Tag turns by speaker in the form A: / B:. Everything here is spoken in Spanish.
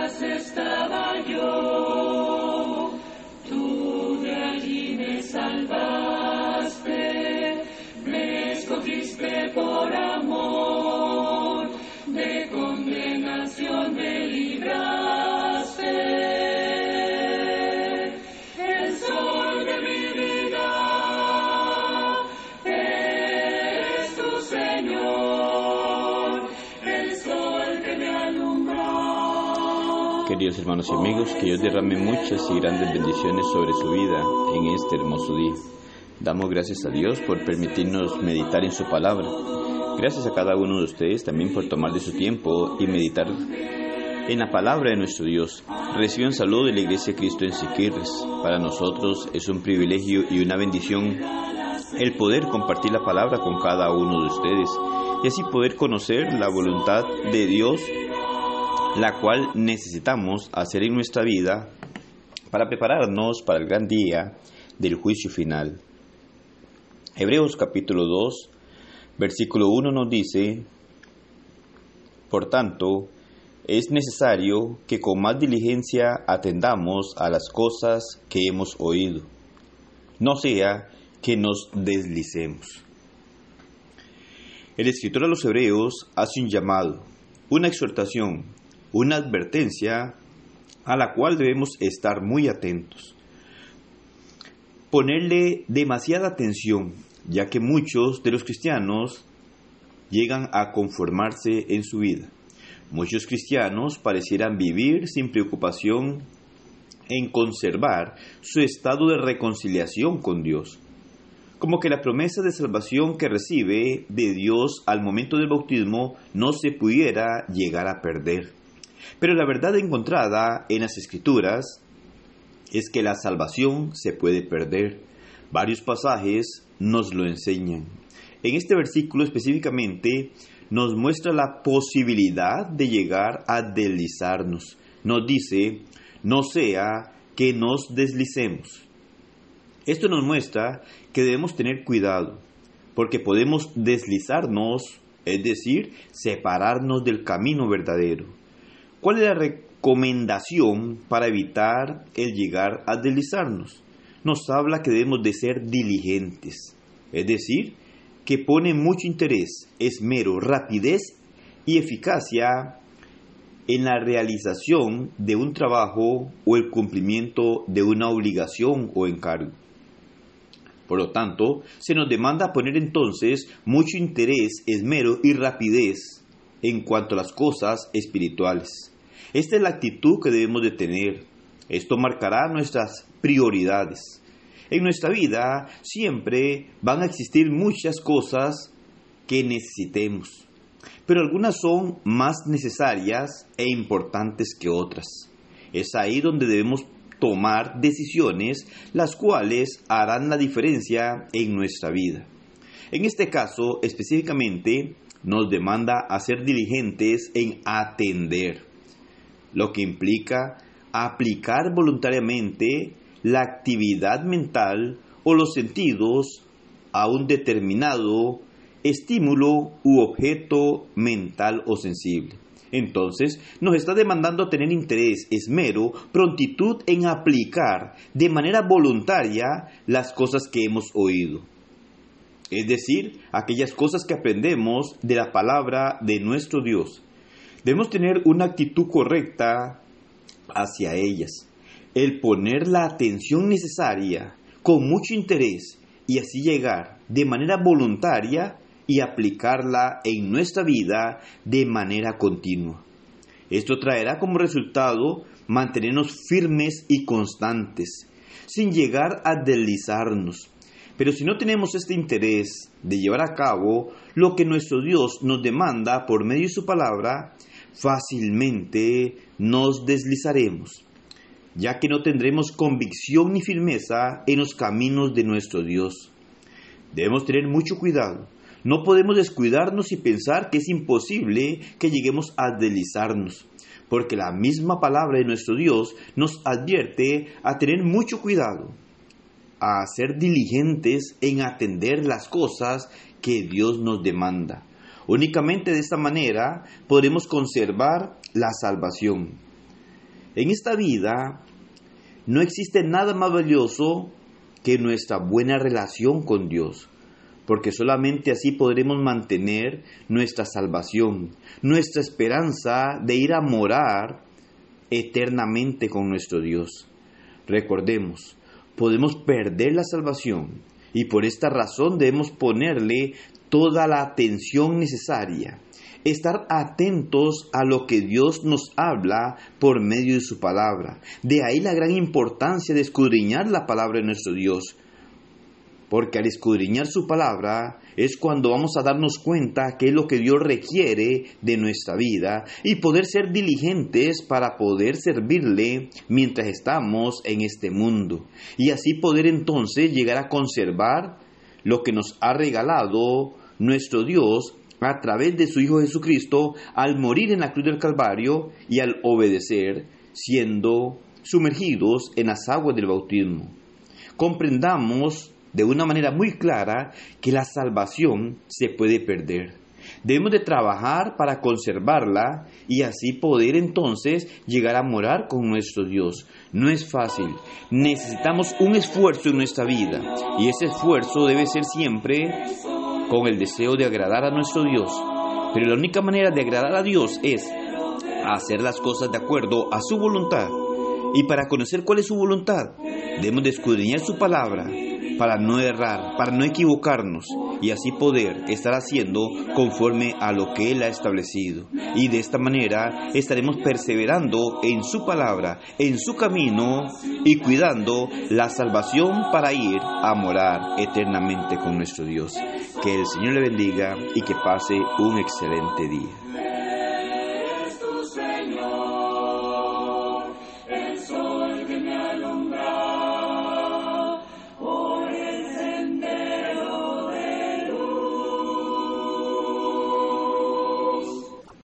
A: estaba
B: Queridos hermanos y amigos, que Dios derrame muchas y grandes bendiciones sobre su vida en este hermoso día. Damos gracias a Dios por permitirnos meditar en su palabra. Gracias a cada uno de ustedes también por tomar de su tiempo y meditar en la palabra de nuestro Dios. Reciban salud de la Iglesia Cristo en Siquirres. Para nosotros es un privilegio y una bendición el poder compartir la palabra con cada uno de ustedes y así poder conocer la voluntad de Dios la cual necesitamos hacer en nuestra vida para prepararnos para el gran día del juicio final. Hebreos capítulo 2, versículo 1 nos dice, Por tanto, es necesario que con más diligencia atendamos a las cosas que hemos oído, no sea que nos deslicemos. El escritor a los Hebreos hace un llamado, una exhortación, una advertencia a la cual debemos estar muy atentos. Ponerle demasiada atención, ya que muchos de los cristianos llegan a conformarse en su vida. Muchos cristianos parecieran vivir sin preocupación en conservar su estado de reconciliación con Dios. Como que la promesa de salvación que recibe de Dios al momento del bautismo no se pudiera llegar a perder. Pero la verdad encontrada en las escrituras es que la salvación se puede perder. Varios pasajes nos lo enseñan. En este versículo específicamente nos muestra la posibilidad de llegar a deslizarnos. Nos dice, no sea que nos deslicemos. Esto nos muestra que debemos tener cuidado, porque podemos deslizarnos, es decir, separarnos del camino verdadero. ¿Cuál es la recomendación para evitar el llegar a deslizarnos? Nos habla que debemos de ser diligentes, es decir, que pone mucho interés, esmero, rapidez y eficacia en la realización de un trabajo o el cumplimiento de una obligación o encargo. Por lo tanto, se nos demanda poner entonces mucho interés, esmero y rapidez en cuanto a las cosas espirituales. Esta es la actitud que debemos de tener. Esto marcará nuestras prioridades. En nuestra vida siempre van a existir muchas cosas que necesitemos, pero algunas son más necesarias e importantes que otras. Es ahí donde debemos tomar decisiones las cuales harán la diferencia en nuestra vida. En este caso, específicamente, nos demanda ser diligentes en atender, lo que implica aplicar voluntariamente la actividad mental o los sentidos a un determinado estímulo u objeto mental o sensible. Entonces, nos está demandando tener interés, esmero, prontitud en aplicar de manera voluntaria las cosas que hemos oído. Es decir, aquellas cosas que aprendemos de la palabra de nuestro Dios. Debemos tener una actitud correcta hacia ellas. El poner la atención necesaria con mucho interés y así llegar de manera voluntaria y aplicarla en nuestra vida de manera continua. Esto traerá como resultado mantenernos firmes y constantes, sin llegar a deslizarnos. Pero si no tenemos este interés de llevar a cabo lo que nuestro Dios nos demanda por medio de su palabra, fácilmente nos deslizaremos, ya que no tendremos convicción ni firmeza en los caminos de nuestro Dios. Debemos tener mucho cuidado no podemos descuidarnos y pensar que es imposible que lleguemos a deslizarnos, porque la misma palabra de nuestro Dios nos advierte a tener mucho cuidado, a ser diligentes en atender las cosas que Dios nos demanda. Únicamente de esta manera podremos conservar la salvación. En esta vida no existe nada más valioso que nuestra buena relación con Dios, porque solamente así podremos mantener nuestra salvación, nuestra esperanza de ir a morar eternamente con nuestro Dios. Recordemos, podemos perder la salvación y por esta razón debemos ponerle toda la atención necesaria estar atentos a lo que Dios nos habla por medio de su palabra. De ahí la gran importancia de escudriñar la palabra de nuestro Dios. Porque al escudriñar su palabra es cuando vamos a darnos cuenta que es lo que Dios requiere de nuestra vida y poder ser diligentes para poder servirle mientras estamos en este mundo. Y así poder entonces llegar a conservar lo que nos ha regalado nuestro Dios a través de su Hijo Jesucristo al morir en la cruz del Calvario y al obedecer, siendo sumergidos en las aguas del bautismo. Comprendamos de una manera muy clara que la salvación se puede perder. Debemos de trabajar para conservarla y así poder entonces llegar a morar con nuestro Dios. No es fácil. Necesitamos un esfuerzo en nuestra vida y ese esfuerzo debe ser siempre con el deseo de agradar a nuestro Dios. Pero la única manera de agradar a Dios es hacer las cosas de acuerdo a su voluntad. Y para conocer cuál es su voluntad, debemos de escudriñar su palabra para no errar, para no equivocarnos y así poder estar haciendo conforme a lo que Él ha establecido. Y de esta manera estaremos perseverando en su palabra, en su camino y cuidando la salvación para ir a morar eternamente con nuestro Dios. Que el Señor le bendiga y que pase un excelente día.